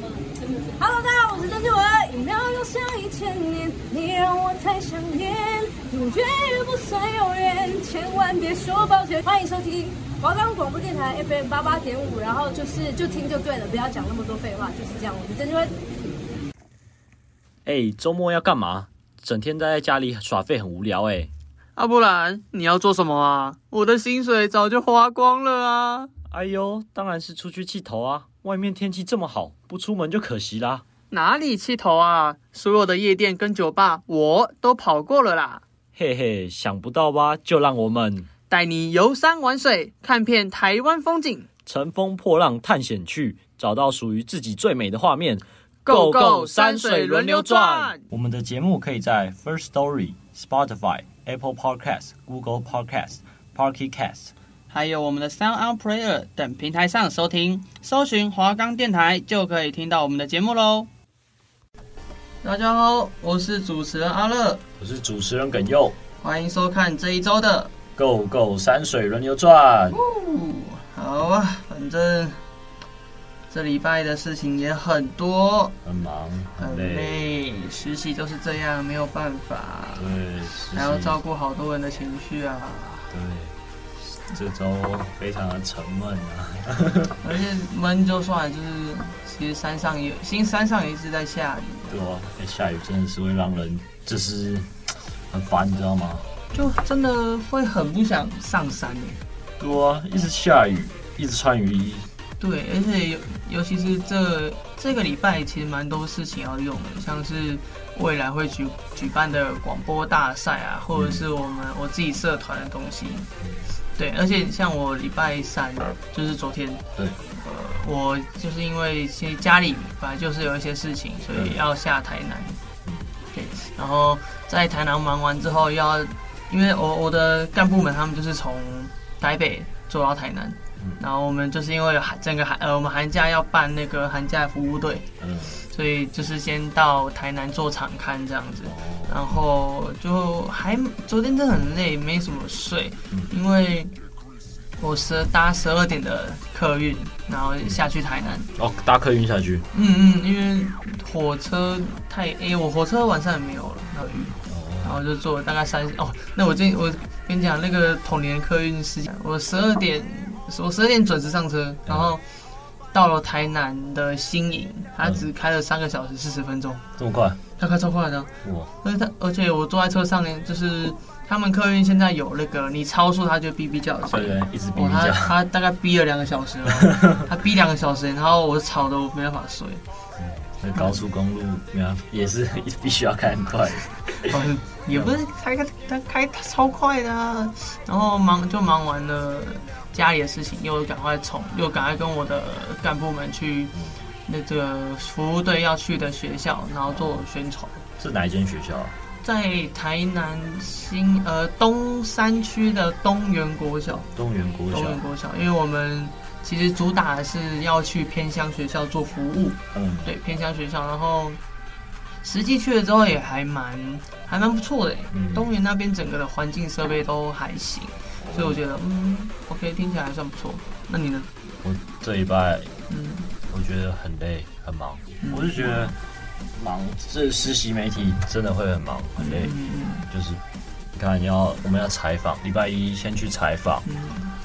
Hello，大家好，我是曾志文。一秒又像一千年，你让我太想念，永远也不算永远，千万别说抱歉。欢迎收听华冈广播电台 FM 八八点五，然后就是就听就对了，不要讲那么多废话，就是这样。我是曾志文。哎，周末要干嘛？整天待在家里耍废很无聊哎。啊，不然你要做什么啊？我的薪水早就花光了啊！哎呦，当然是出去剃头啊！外面天气这么好，不出门就可惜啦。哪里气头啊？所有的夜店跟酒吧我都跑过了啦。嘿嘿，想不到吧？就让我们带你游山玩水，看遍台湾风景，乘风破浪探险去，找到属于自己最美的画面。Go Go 山水轮流转。我们的节目可以在 First Story、Spotify、Apple Podcasts、Google Podcasts、Pocket Casts。还有我们的 Sound On Player 等平台上收听，搜寻华冈电台就可以听到我们的节目喽。大家好，我是主持人阿乐，我是主持人耿佑，欢迎收看这一周的 Go Go 山水轮流转。好啊，反正这礼拜的事情也很多，很忙，很累，很累，实习就是这样，没有办法。对，还要照顾好多人的情绪啊。对。这周非常的沉闷啊，而且闷就算，就是其实山上也，其实山上也一直在下雨。对啊，下雨真的是会让人就是很烦，你知道吗？就真的会很不想上山。对啊，一直下雨，一直穿雨衣。对，而且尤尤其是这这个礼拜，其实蛮多事情要用的，像是未来会举举办的广播大赛啊，或者是我们、嗯、我自己社团的东西。对，而且像我礼拜三就是昨天，对，呃，我就是因为其实家里本来就是有一些事情，所以要下台南，对，然后在台南忙完之后要，因为我我的干部们他们就是从台北坐到台南，然后我们就是因为寒整个寒呃我们寒假要办那个寒假服务队，嗯。所以就是先到台南做场勘这样子，然后就还昨天真的很累，没什么睡，因为我十搭十二点的客运，然后下去台南。哦，搭客运下去。嗯嗯，因为火车太哎，我火车晚上也没有了，那雨，然后就坐了大概三哦，那我今我跟你讲那个统联客运时间，我十二点我十二点准时上车，然后。到了台南的新营，他只开了三个小时四十分钟，这么快？他开超快的，哇！而且他，而且我坐在车上呢，就是他们客运现在有那个，你超速他就哔哔叫，对对，一直哔哔叫。他他大概哔了两个小时了，他哔两个小时，然后我吵得我没办法睡。嗯，那高速公路也是必须要开很快。嗯，也不是开开他开超快的啊，然后忙就忙完了。家里的事情又赶快冲，又赶快跟我的干部们去那个服务队要去的学校，然后做宣传。是哪一间学校啊？在台南新呃东山区的东园国小。东园国小。东源国小，因为我们其实主打的是要去偏乡学校做服务。嗯。对，偏乡学校，然后实际去了之后也还蛮还蛮不错的。嗯。东园那边整个的环境设备都还行。所以我觉得，嗯，OK，听起来还算不错。那你呢？我这礼拜，嗯，我觉得很累，很忙。嗯、我是觉得忙，这实习媒体真的会很忙，很累。就是你看，你要我们要采访，礼拜一先去采访，嗯、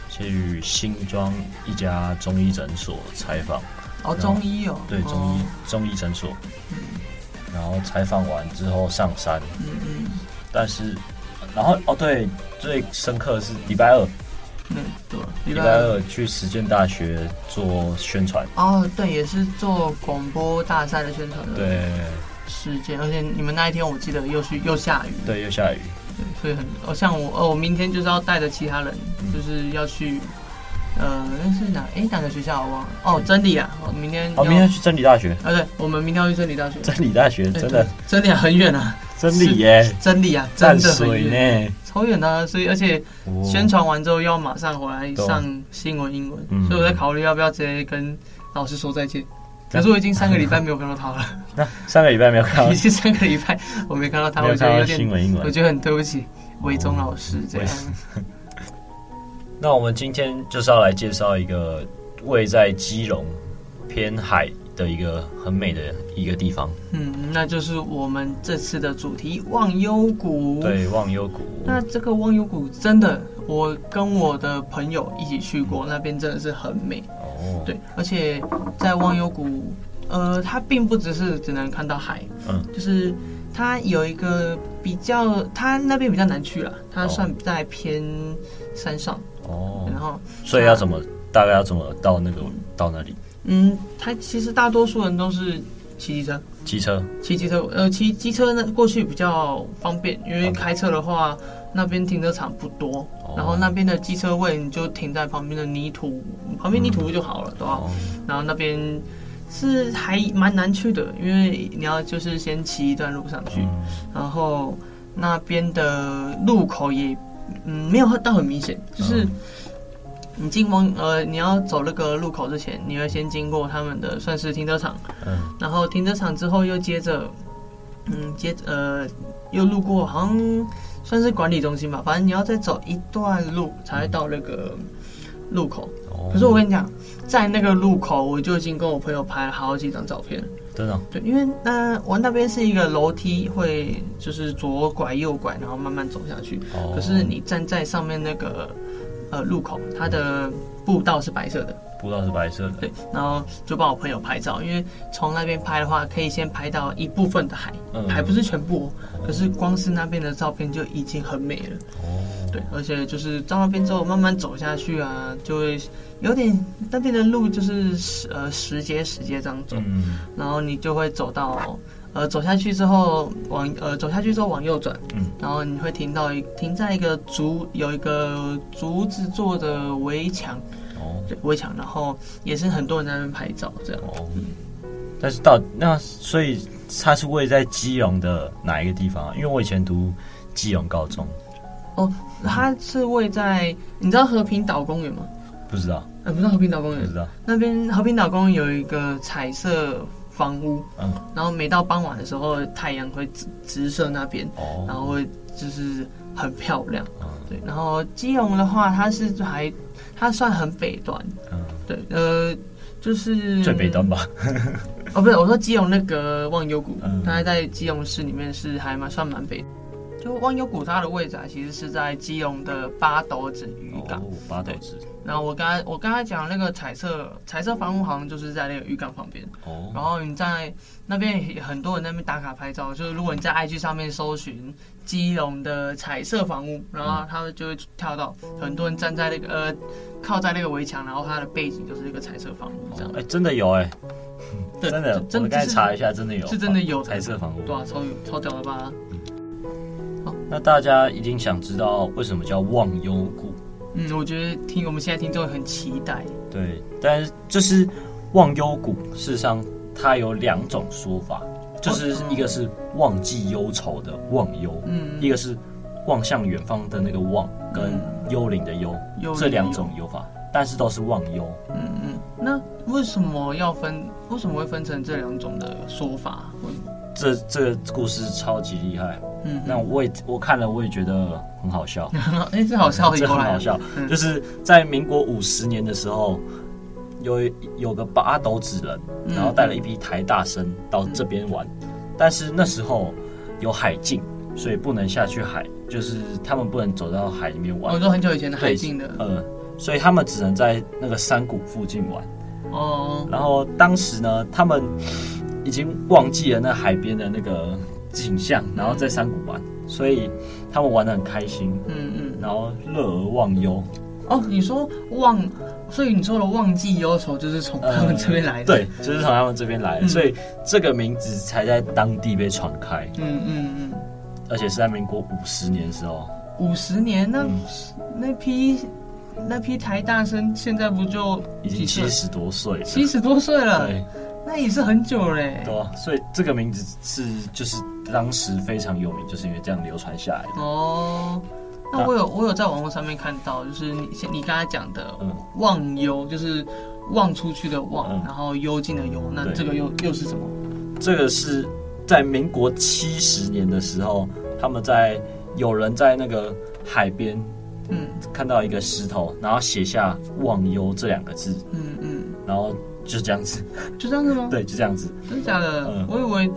去新庄一家中医诊所采访。哦，中医哦。对，中医、哦、中医诊所。嗯。然后采访完之后上山。嗯嗯。但是。然后哦，对，最深刻的是礼拜二，嗯，对，礼拜二去实践大学做宣传。哦，对，也是做广播大赛的宣传。对，实践，而且你们那一天我记得又去又下雨。对，又下雨。对，所以很，哦，像我，哦，我明天就是要带着其他人，就是要去，呃，那是哪？哎，哪个学校我忘了。哦，真理啊，我明天。哦，明天去真理大学。啊，对，我们明天要去真理大学。真理大学真的，真理很远啊。真理耶，真理啊，真的很远，超远的啊。所以而且宣传完之后要马上回来上新闻英文，嗯、所以我在考虑要不要直接跟老师说再见。可是我已经三个礼拜没有看到他了。那三个礼拜没有看到，已经三个礼拜我没看到他，我觉得有点新闻英文，我觉得很对不起魏忠老师这样。那我们今天就是要来介绍一个位在基隆偏海的一个很美的一个地方。嗯，那就是我们这次的主题忘忧谷。对，忘忧谷。那这个忘忧谷真的，我跟我的朋友一起去过，那边真的是很美。哦。对，而且在忘忧谷，呃，它并不只是只能看到海，嗯，就是它有一个比较，它那边比较难去了，它算在偏山上。哦。然后，所以要怎么？大概要怎么到那个到那里？嗯，他其实大多数人都是骑机车，骑车，骑机车。呃，骑机车呢过去比较方便，因为开车的话，那边停车场不多，哦、然后那边的机车位你就停在旁边的泥土，旁边泥土就好了，对吧？然后那边是还蛮难去的，因为你要就是先骑一段路上去，嗯、然后那边的路口也嗯没有到很明显，就是。嗯你进往呃，你要走那个路口之前，你要先经过他们的算是停车场，嗯，然后停车场之后又接着，嗯，接着呃又路过好像算是管理中心吧，反正你要再走一段路才会到那个路口。嗯、可是我跟你讲，在那个路口我就已经跟我朋友拍了好几张照片。真的、哦？对，因为那我那边是一个楼梯，会就是左拐右拐，然后慢慢走下去。哦、可是你站在上面那个。呃，路口它的步道是白色的，步道是白色的，对，然后就帮我朋友拍照，因为从那边拍的话，可以先拍到一部分的海，嗯、还不是全部，可是光是那边的照片就已经很美了。哦，对，而且就是到那边之后慢慢走下去啊，就会有点那边的路就是石呃石阶石阶这样走，嗯、然后你就会走到。呃，走下去之后往呃走下去之后往右转，嗯，然后你会停到一停在一个竹有一个竹子做的围墙，哦，对，围墙，然后也是很多人在那边拍照这样。哦，嗯，但是到那所以它是位在基隆的哪一个地方啊？因为我以前读基隆高中。哦，它是位在你知道和平岛公园吗？不知道，呃，不知道和平岛公园，不知道那边和平岛公园有一个彩色。房屋，嗯，然后每到傍晚的时候，太阳会直直射那边，哦，然后会就是很漂亮，嗯，对。然后基隆的话，它是还它算很北端，嗯，对，呃，就是最北端吧。哦，不是，我说基隆那个忘忧谷，嗯，它在基隆市里面是还蛮算蛮北。就忘忧谷它的位置啊，其实是在基隆的八斗子渔港。哦，八斗子。然后我刚才我刚才讲那个彩色彩色房屋，好像就是在那个渔港旁边。哦。然后你在那边很多人在那边打卡拍照，就是如果你在 IG 上面搜寻基隆的彩色房屋，然后他们就会跳到很多人站在那个呃靠在那个围墙，然后它的背景就是一个彩色房屋这样。哎，真的有哎。对，真的，我刚才查一下，真的有，是真的有彩色房屋。对啊，超有超屌的吧？那大家一定想知道为什么叫忘忧谷？嗯，我觉得听我们现在听众很期待。对，但是就是忘忧谷，事实上它有两种说法，就是一个是忘记忧愁的忘忧，嗯，一个是望向远方的那个望跟幽灵的幽，嗯、这两种忧法，但是都是忘忧。嗯嗯，那为什么要分？为什么会分成这两种的说法？这这个故事超级厉害，嗯，那我也我看了，我也觉得很好笑。哎，这 好笑，这很好笑。就是在民国五十年的时候，有有个八斗子人，然后带了一批台大生到这边玩，但是那时候有海禁，所以不能下去海，就是他们不能走到海里面玩。哦，说很久以前的海禁的，嗯，所以他们只能在那个山谷附近玩。哦，然后当时呢，他们。已经忘记了那海边的那个景象，然后在山谷玩，所以他们玩的很开心。嗯嗯，然后乐而忘忧。哦，你说忘，所以你说的忘记忧愁就是从他们这边来的。对，就是从他们这边来的，所以这个名字才在当地被传开。嗯嗯嗯，而且是在民国五十年的时候。五十年？那那批那批台大生现在不就已经七十多岁？七十多岁了。对。那也是很久嘞，对啊，所以这个名字是就是当时非常有名，就是因为这样流传下来的。哦，那我有我有在网络上面看到，就是你你刚才讲的“忘忧”，就是望出去的望，然后幽静的幽，那这个又又是什么？这个是在民国七十年的时候，他们在有人在那个海边，嗯，看到一个石头，然后写下“忘忧”这两个字，嗯嗯，然后。就这样子，就这样子吗？对，就这样子。真的假的？嗯、我以为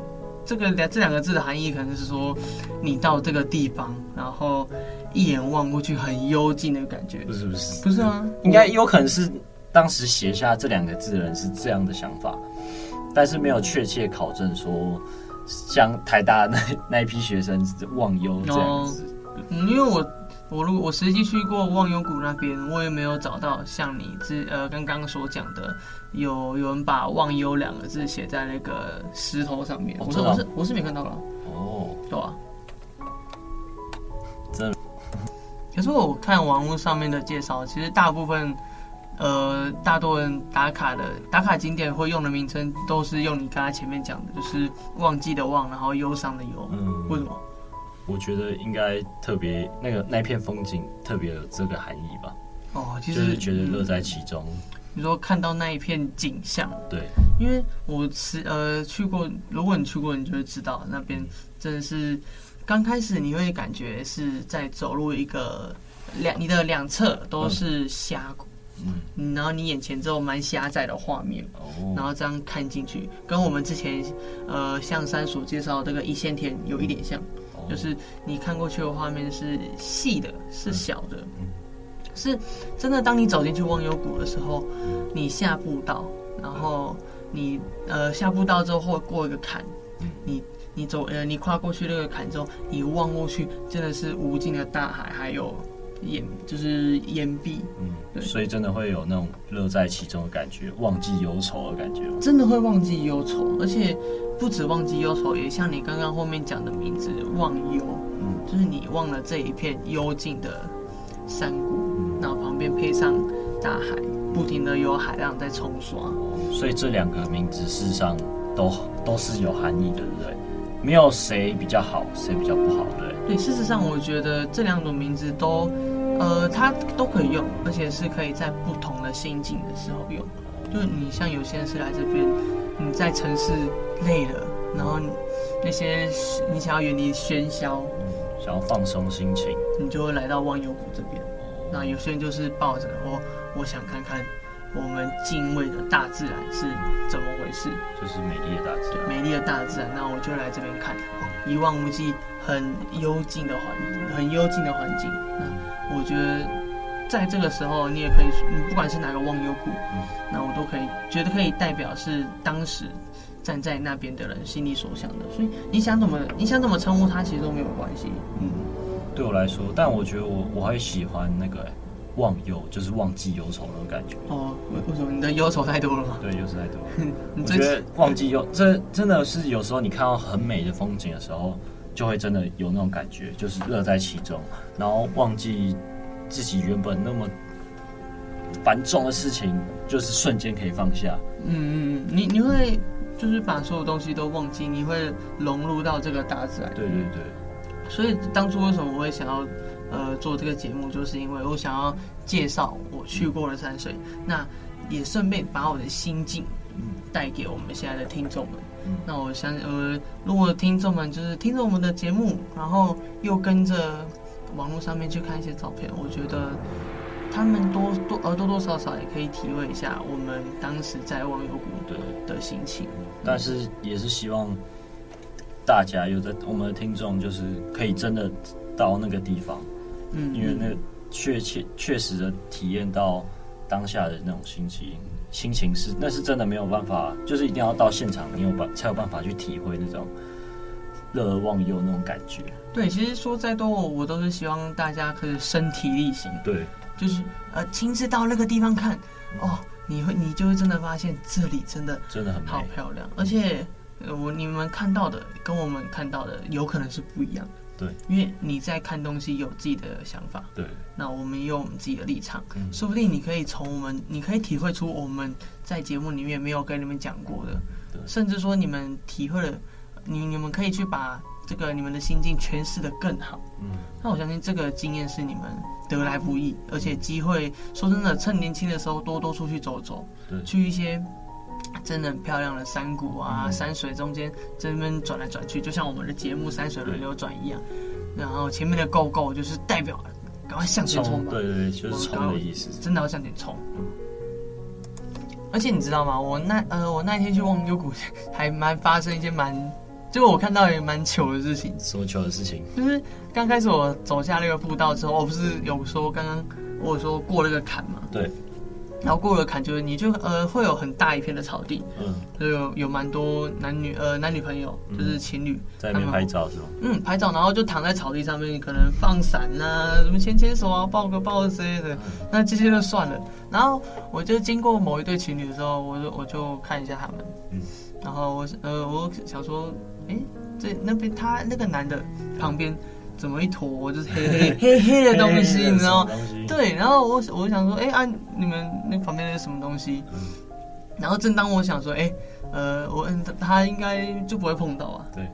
这个两这两个字的含义可能是说，你到这个地方，然后一眼望过去很幽静的感觉。不是不是，不是啊？应该有可能是当时写下这两个字的人是这样的想法，但是没有确切考证说，像台大那那一批学生忘忧这样子。哦、嗯，因为我。我如果我实际去过忘忧谷那边，我也没有找到像你之呃刚刚所讲的，有有人把忘忧两个字写在那个石头上面。哦、我是我是我是没看到了。哦，对啊。这，可是我看网络上面的介绍，其实大部分呃大多人打卡的打卡景点会用的名称，都是用你刚才前面讲的，就是忘记的忘，然后忧伤的忧。嗯，为什么？我觉得应该特别那个那片风景特别有这个含义吧。哦，其实就是觉得乐在其中。你说看到那一片景象，对，因为我是呃去过，如果你去过，你就会知道那边真的是刚开始你会感觉是在走入一个两你的两侧都是峡谷，嗯，然后你眼前只有蛮狭窄的画面，哦，然后这样看进去，跟我们之前呃象山所介绍这个一线天有一点像。就是你看过去的画面是细的，是小的，是真的。当你走进去忘忧谷的时候，你下步道，然后你呃下步道之后会过一个坎，你你走呃你跨过去那个坎之后，你望过去真的是无尽的大海，还有岩就是岩壁，嗯，对，所以真的会有那种乐在其中的感觉，忘记忧愁的感觉，真的会忘记忧愁，而且。不止忘记忧愁，也像你刚刚后面讲的名字忘忧，嗯，就是你忘了这一片幽静的山谷，然后旁边配上大海，不停的有海浪在冲刷。所以这两个名字事实上都都是有含义的，对不对？没有谁比较好，谁比较不好，对对？对，事实上我觉得这两种名字都，呃，它都可以用，而且是可以在不同的心境的时候用。就你像有些人是来这边，你在城市累了，然后那些你想要远离喧嚣，想要放松心情，你就会来到忘忧谷这边。那有些人就是抱着我，我想看看我们敬畏的大自然是怎么回事，就是美丽的大自然，美丽的大自然。那我就来这边看，一望无际、很幽静的环，很幽静的环境。那我觉得。在这个时候，你也可以，你不管是哪个忘忧谷，嗯，那我都可以觉得可以代表是当时站在那边的人心里所想的。所以你想怎么，你想怎么称呼他，其实都没有关系。嗯，对我来说，但我觉得我我还喜欢那个忘忧，就是忘记忧愁那种感觉。哦，为为什么？你的忧愁太多了吗？对，忧愁太多了。我觉得忘记忧，这真的是有时候你看到很美的风景的时候，就会真的有那种感觉，就是乐在其中，然后忘记。自己原本那么繁重的事情，就是瞬间可以放下。嗯嗯，你你会就是把所有东西都忘记，你会融入到这个大自然。对对对。所以当初为什么我会想要呃做这个节目，就是因为我想要介绍我去过的山水，嗯、那也顺便把我的心境带给我们现在的听众们。嗯、那我想呃，如果听众们就是听着我们的节目，然后又跟着。网络上面去看一些照片，我觉得他们多多呃多多少少也可以体会一下我们当时在忘忧谷的的心情。但是也是希望大家有的我们的听众，就是可以真的到那个地方，嗯，因为那确切确实的体验到当下的那种心情，心情是那是真的没有办法，就是一定要到现场，你有办才有办法去体会那种。乐而忘忧那种感觉，对，其实说再多，我都是希望大家可以身体力行，对，就是呃亲自到那个地方看，哦，你会你就会真的发现这里真的真的很好漂亮，而且我你们看到的跟我们看到的有可能是不一样，对，因为你在看东西有自己的想法，对，那我们也有我们自己的立场，嗯，说不定你可以从我们，你可以体会出我们在节目里面没有跟你们讲过的，对，甚至说你们体会了。你你们可以去把这个你们的心境诠释的更好，嗯，那我相信这个经验是你们得来不易，而且机会说真的，趁年轻的时候多多出去走走，对，去一些真的很漂亮的山谷啊、嗯、山水中间这边转来转去，就像我们的节目《山水轮流转》一样，然后前面的 “go go” 就是代表赶快向前冲吧，对对对，就是冲的意思，真的要向前冲。而且你知道吗？我那呃，我那一天去忘忧谷，还蛮发生一件蛮，就我看到也蛮糗的事情。什么糗的事情？就是刚开始我走下那个步道之后，我不是有说刚刚我有说过那个坎嘛？对。然后过了坎，就是你就呃会有很大一片的草地，嗯，就有有蛮多男女呃男女朋友，就是情侣在那边拍照是吗？嗯，拍照，然后就躺在草地上面，可能放伞啊，什么牵牵手啊，抱个抱之类的。那这些就算了。然后我就经过某一对情侣的时候，我就我就看一下他们，嗯，然后我呃我想说，哎，这那边他那个男的旁边。怎么一坨就是黑 黑黑黑的东西，你知道吗？对，然后我我就想说，哎、欸、啊，你们那旁边是什么东西？嗯、然后正当我想说，哎、欸，呃，我他应该就不会碰到啊。对，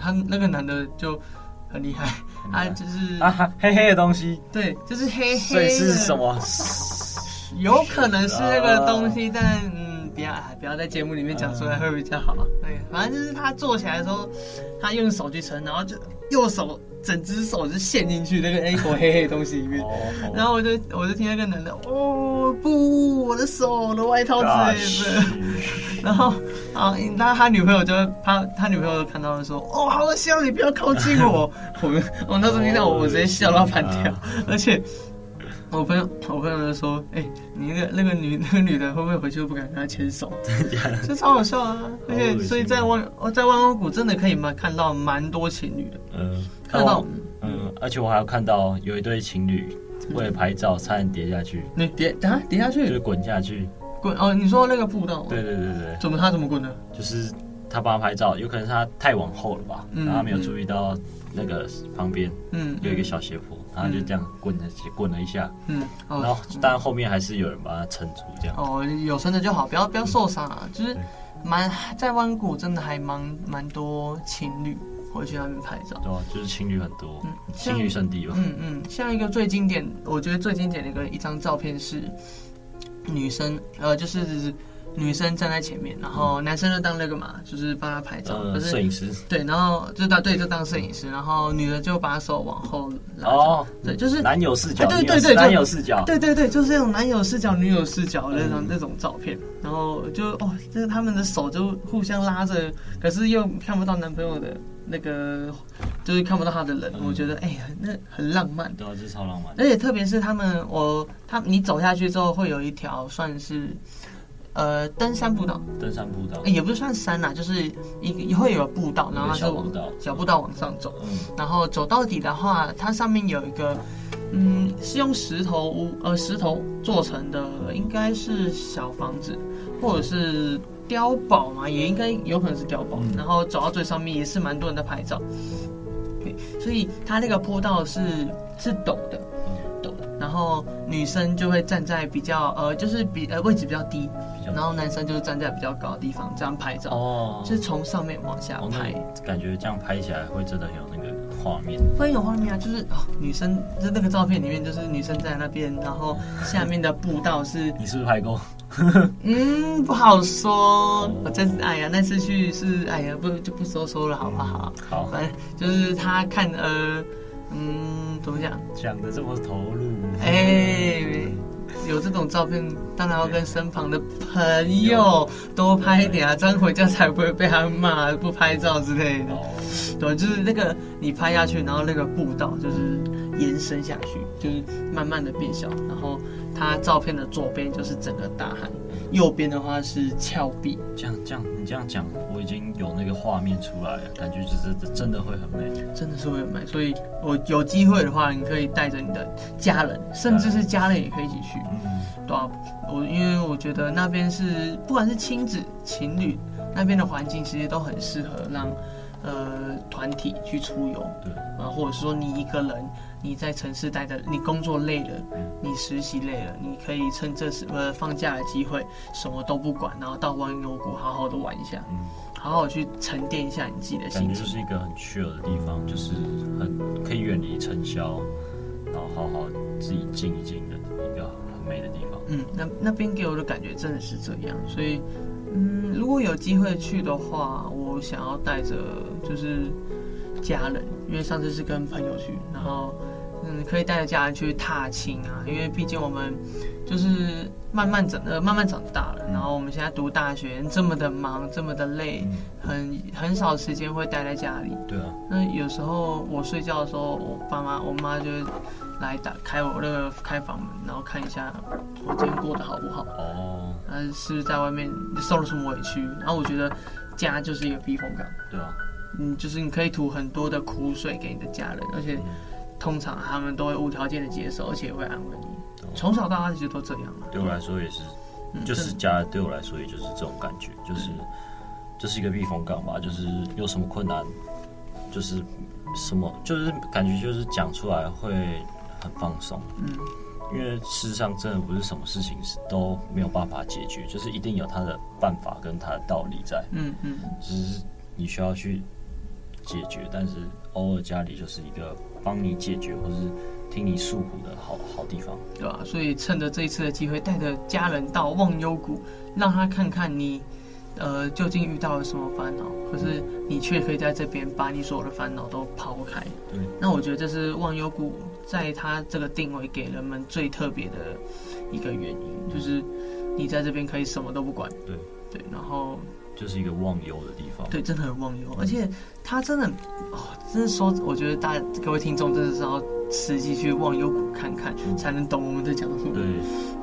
他那个男的就很厉害，他就是啊黑黑的东西。对，就是黑黑的。所以是什么？有可能是那个东西，但嗯，不要不要在节目里面讲出来会比较好。对，反正就是他坐起来的时候，他用手去撑，然后就右手。整只手就陷进去那个那坨 黑黑的东西里面，然后我就我就听那个男的，哦不，我的手，我的外套之类的，然后啊，那他女朋友就他他女朋友就看到了说，哦，好笑，你不要靠近我，我们我那时候听到我我直接笑到翻跳，而且。我朋友，我朋友就说：“哎、欸，你那个那个女 那个女的会不会回去都不敢跟他牵手？真的，这超好笑啊！而且，所以在万哦，在万光谷真的可以蛮看到蛮多情侣的。嗯，看到，嗯，而且我还有看到有一对情侣为了拍照差点跌下去。你跌啊？跌下去？就是滚下去。滚哦！你说那个步道？对对对对。怎么他怎么滚的？就是他帮他拍照，有可能是他太往后了吧，嗯、然后他没有注意到那个旁边，嗯，有一个小斜坡。嗯”然后就这样滚了，滚了一下，嗯，然后但后面还是有人把它撑住，这样。哦，有撑着就好，不要不要受伤啊。就是蛮在湾谷真的还蛮蛮多情侣会去那边拍照，对啊，就是情侣很多，嗯，情侣圣地吧，嗯嗯，像一个最经典，我觉得最经典的一个一张照片是女生，呃，就是。女生站在前面，然后男生就当那个嘛，就是帮他拍照，呃、摄影师。对，然后就当对，就当摄影师，然后女的就把手往后拉。哦，对，就是男友视角。对对对，男友视角。对对对，就是这种男友视角、女友视角的那种那种照片。然后就哦，就是他们的手就互相拉着，可是又看不到男朋友的那个，就是看不到他的人。我觉得哎呀，那很浪漫。对啊，这超浪漫。而且特别是他们，我他你走下去之后，会有一条算是。呃，登山步道，登山步道。也不是算山呐，就是一个会有步道，然后它是往小步道往上走，嗯，然后走到底的话，它上面有一个，嗯，是用石头屋呃石头做成的，应该是小房子或者是碉堡嘛，也应该有可能是碉堡，嗯，然后走到最上面也是蛮多人在拍照，对，所以它那个坡道是是陡的。然后女生就会站在比较呃，就是比呃位置比较低，然后男生就是站在比较高的地方这样拍照哦，就是从上面往下拍，哦、感觉这样拍起来会真的很有那个画面，会有画面啊，就是哦，女生在那个照片里面就是女生在那边，然后下面的步道是，你是不是拍过？嗯，不好说，哦、我真是哎呀，那次去是哎呀，不就不说说了好不好？好，反正就是他看呃。嗯，怎么讲？讲的这么投入，哎、欸，有这种照片，当然要跟身旁的朋友多拍一点啊，这样回家才不会被他骂不拍照之类的。哦、对，就是那个你拍下去，然后那个步道就是延伸下去，就是慢慢的变小，然后它照片的左边就是整个大海。右边的话是峭壁，这样这样你这样讲，我已经有那个画面出来了，感觉就是真的会很美，真的是会很美。所以我有机会的话，你可以带着你的家人，甚至是家人也可以一起去。嗯，对啊，我因为我觉得那边是不管是亲子、情侣，那边的环境其实都很适合让呃团体去出游。对，啊，或者说你一个人。你在城市待着，你工作累了，你实习累了，你可以趁这次呃放假的机会，什么都不管，然后到万牛谷好好的玩一下，嗯，好好去沉淀一下你自己的心情。感觉就是一个很 chill 的地方，就是很可以远离尘嚣，然后好好自己静一静的一个很美的地方。嗯，那那边给我的感觉真的是这样，所以嗯，如果有机会去的话，我想要带着就是家人，因为上次是跟朋友去，然后。嗯，可以带着家人去踏青啊，因为毕竟我们就是慢慢长呃慢慢长大了，然后我们现在读大学这么的忙，这么的累，很很少时间会待在家里。对啊。那有时候我睡觉的时候，我爸妈我妈就会来打开我那个开房门，然后看一下我今天过得好不好。哦。嗯，是不是在外面受了什么委屈？然后我觉得家就是一个避风港。对啊。嗯，就是你可以吐很多的苦水给你的家人，而且通常他们都会无条件的接受，而且也会安慰你。从小到大其实都这样。对我来说也是，就是家对我来说也就是这种感觉，就是就是一个避风港吧。就是有什么困难，就是什么，就是感觉就是讲出来会很放松。嗯，因为事实上真的不是什么事情是都没有办法解决，就是一定有他的办法跟他的道理在。嗯嗯，只是你需要去。解决，但是偶尔家里就是一个帮你解决或是听你诉苦的好好地方，对吧？所以趁着这一次的机会，带着家人到忘忧谷，让他看看你，呃，究竟遇到了什么烦恼，可是你却可以在这边把你所有的烦恼都抛开。对，那我觉得这是忘忧谷在他这个定位给人们最特别的一个原因，就是你在这边可以什么都不管。对对，然后。就是一个忘忧的地方，对，真的很忘忧，而且他真的，哦，真的说，我觉得大家各位听众真的是要实际去忘忧谷看看，才能懂我们在讲什么。对，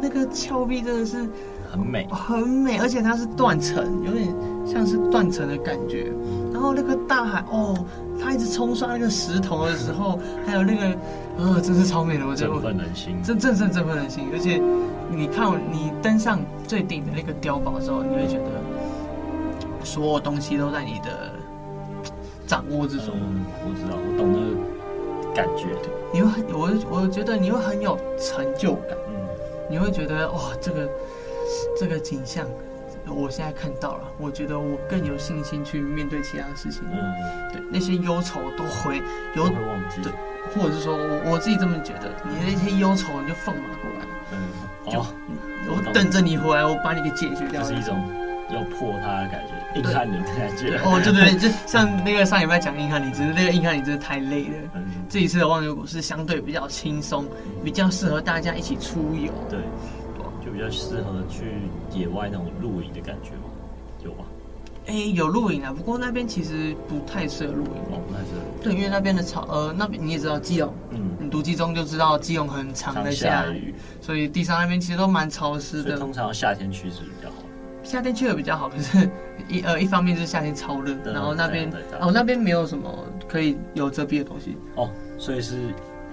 那个峭壁真的是很美，很美，而且它是断层，有点像是断层的感觉。然后那个大海，哦，它一直冲刷那个石头的时候，还有那个，呃，真是超美的，我觉得。振奋人心，真正是振奋人心。而且你看，你登上最顶的那个碉堡的时候，你会觉得。所有东西都在你的掌握之中。嗯，我知道，我懂那个感觉。对，你会很，我我觉得你会很有成就感。嗯，你会觉得哇，这个这个景象，我现在看到了，我觉得我更有信心去面对其他的事情。嗯，对，那些忧愁都会有会忘记。对，或者是说我我自己这么觉得，你那些忧愁你就放马过来。嗯，就哦，我等着你回来，我把你给解决掉。就是一种要破它的感觉。硬汉你的感觉哦，对对对，就像那个上礼拜讲硬汉你，只是那个硬汉你真的太累了。嗯、这一次的忘忧谷是相对比较轻松，比较适合大家一起出游。对，就比较适合去野外那种露营的感觉吗？有吗？哎、欸，有露营啊，不过那边其实不太适合露营。哦，不太适合。对，因为那边的草，呃，那边你也知道基隆，嗯，你读基中就知道基隆很常在下雨，所以地上那边其实都蛮潮湿的。通常夏天去是比较好。夏天去的比较好，可是 一呃一方面是夏天超热，然后那边哦那边没有什么可以有遮蔽的东西哦，所以是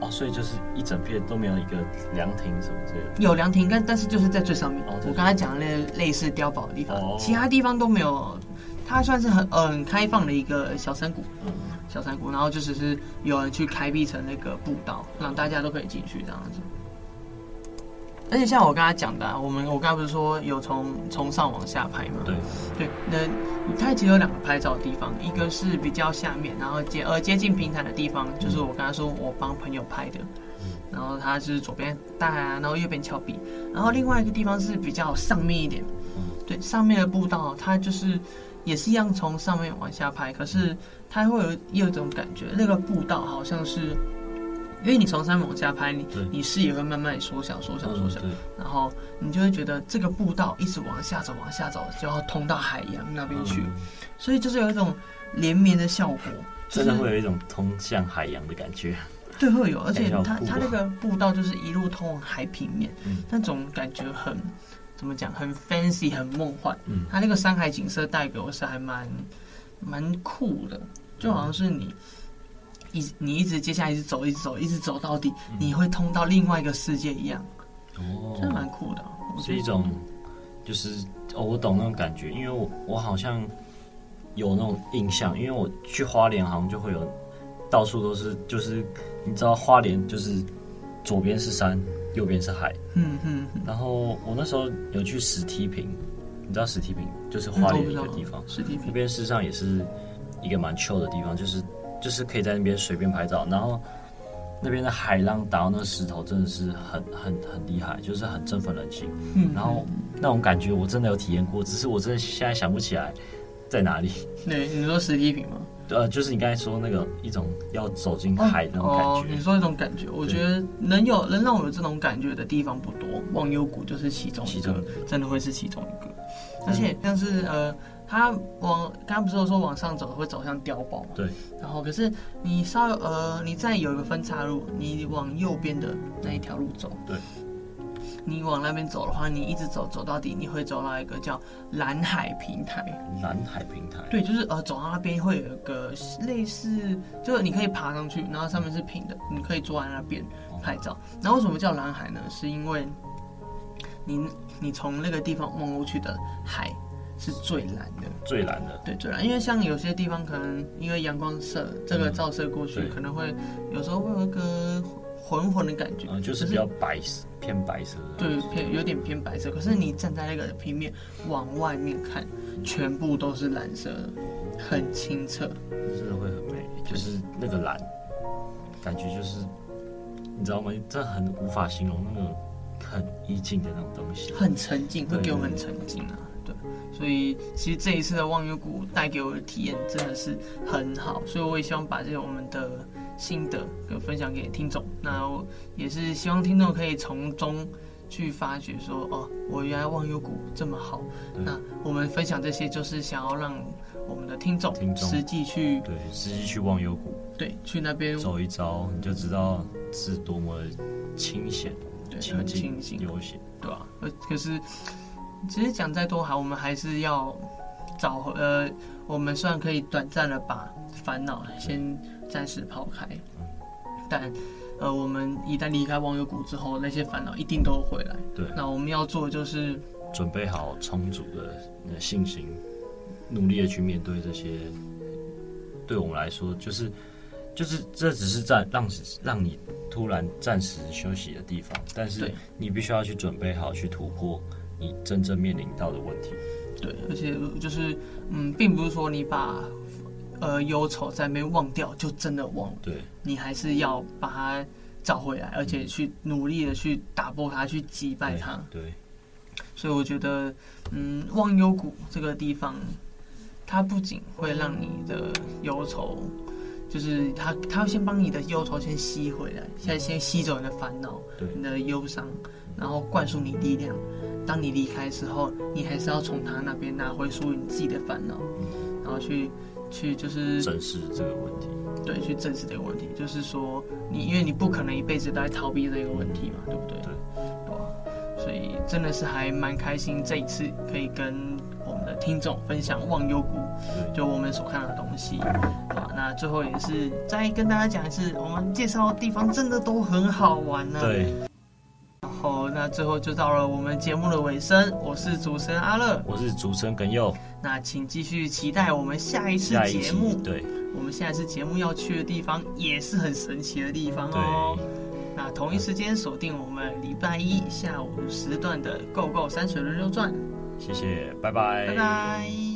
哦，所以就是一整片都没有一个凉亭什么之类的。有凉亭，但但是就是在最上面。哦，我刚才讲的那类似碉堡的地方，哦，其他地方都没有。它算是很嗯很开放的一个小山谷，嗯，小山谷，然后就只是有人去开辟成那个步道，让大家都可以进去这样子。而且像我刚才讲的、啊，我们我刚才不是说有从从上往下拍吗？对。对，那它其实有两个拍照的地方，一个是比较下面，然后接呃接近平台的地方，就是我刚才说我帮朋友拍的，然后它是左边大海啊，然后右边峭壁，然后另外一个地方是比较上面一点，对，上面的步道它就是也是一样从上面往下拍，可是它会有有一种感觉，那个步道好像是。因为你从山往下拍，你你视野会慢慢缩小、缩小、缩小，然后你就会觉得这个步道一直往下走、往下走，就要通到海洋那边去，所以就是有一种连绵的效果，真的会有一种通向海洋的感觉。对，会有，而且它它那个步道就是一路通往海平面，那种感觉很怎么讲？很 fancy，很梦幻。它那个山海景色带给我是还蛮蛮酷的，就好像是你。一你一直接下来一直走，一直走，一直走到底，嗯、你会通到另外一个世界一样，哦，真的蛮酷的。是一种，就是哦，我懂那种感觉，因为我我好像有那种印象，因为我去花莲好像就会有到处都是，就是你知道花莲就是左边是山，右边是海，嗯嗯。然后我那时候有去石梯坪，你知道石梯坪就是花莲一个地方，石梯坪那边事实上也是一个蛮 chill 的地方，就是。就是可以在那边随便拍照，然后那边的海浪打到那个石头，真的是很很很厉害，就是很振奋人心。嗯，然后那种感觉我真的有体验过，只是我真的现在想不起来在哪里？对，你说实体品吗？呃，就是你刚才说那个一种要走进海的那种感觉。你说一种感觉，我觉得能有能让我有这种感觉的地方不多，忘忧谷就是其中一个，真的会是其中一个。而且像是呃，它往刚刚不是有说往上走会走向碉堡嘛？对。然后可是你稍呃，你再有一个分岔路，你往右边的那一条路走。对。你往那边走的话，你一直走走到底，你会走到一个叫蓝海平台。蓝海平台。对，就是呃，走到那边会有一个类似，就是你可以爬上去，然后上面是平的，你可以坐在那边拍照。然后为什么叫蓝海呢？是因为你你从那个地方望过去的海是最蓝的，最蓝的。对，最蓝。因为像有些地方可能因为阳光射这个照射过去，嗯、可能会有时候会有一个。浑浑的感觉，嗯，就是比较白色，偏白色的，对，偏有点偏白色。可是你站在那个平面往外面看，全部都是蓝色的，很清澈，真的会很美。就是那个蓝，感觉就是，你知道吗？这很无法形容那个很意境的那种东西，很沉静，会给我们沉静啊。对，所以其实这一次的忘忧谷带给我的体验真的是很好，所以我也希望把这个我们的。心得跟分享给听众，那我也是希望听众可以从中去发掘说，哦，我原来忘忧谷这么好。那我们分享这些，就是想要让我们的听众实际去对实际去忘忧谷，对，去那边走一遭，你就知道是多么清闲，对，很清新悠闲，对吧？呃，可是其实讲再多好，我们还是要找呃，我们虽然可以短暂的把烦恼先。暂时抛开，但，呃，我们一旦离开忘忧谷之后，那些烦恼一定都会回来。对，那我们要做的就是准备好充足的信心，努力的去面对这些。对我们来说，就是，就是这只是暂让让你突然暂时休息的地方，但是你必须要去准备好去突破你真正面临到的问题。对，而且就是，嗯，并不是说你把。呃，忧愁在没忘掉，就真的忘了。对，你还是要把它找回来，而且去努力的去打破它，去击败它。对，所以我觉得，嗯，忘忧谷这个地方，它不仅会让你的忧愁，就是它，它会先帮你的忧愁先吸回来，现在先吸走你的烦恼，对，你的忧伤，然后灌输你力量。当你离开的时候，你还是要从他那边拿回属于你自己的烦恼，然后去。去就是正视这个问题，对，去正视这个问题，就是说你，因为你不可能一辈子都在逃避这个问题嘛，对不对？对，对，所以真的是还蛮开心，这一次可以跟我们的听众分享忘忧谷，就我们所看到的东西。好，那最后也是再跟大家讲一次，我们介绍的地方真的都很好玩呢、啊。对。最后就到了我们节目的尾声。我是主持人阿乐，我是主持人耿佑。那请继续期待我们下一次节目。对，我们下一次节目要去的地方也是很神奇的地方哦。那同一时间锁定我们礼拜一下午时段的《GO GO 山水轮流转》。谢谢，拜拜，拜拜。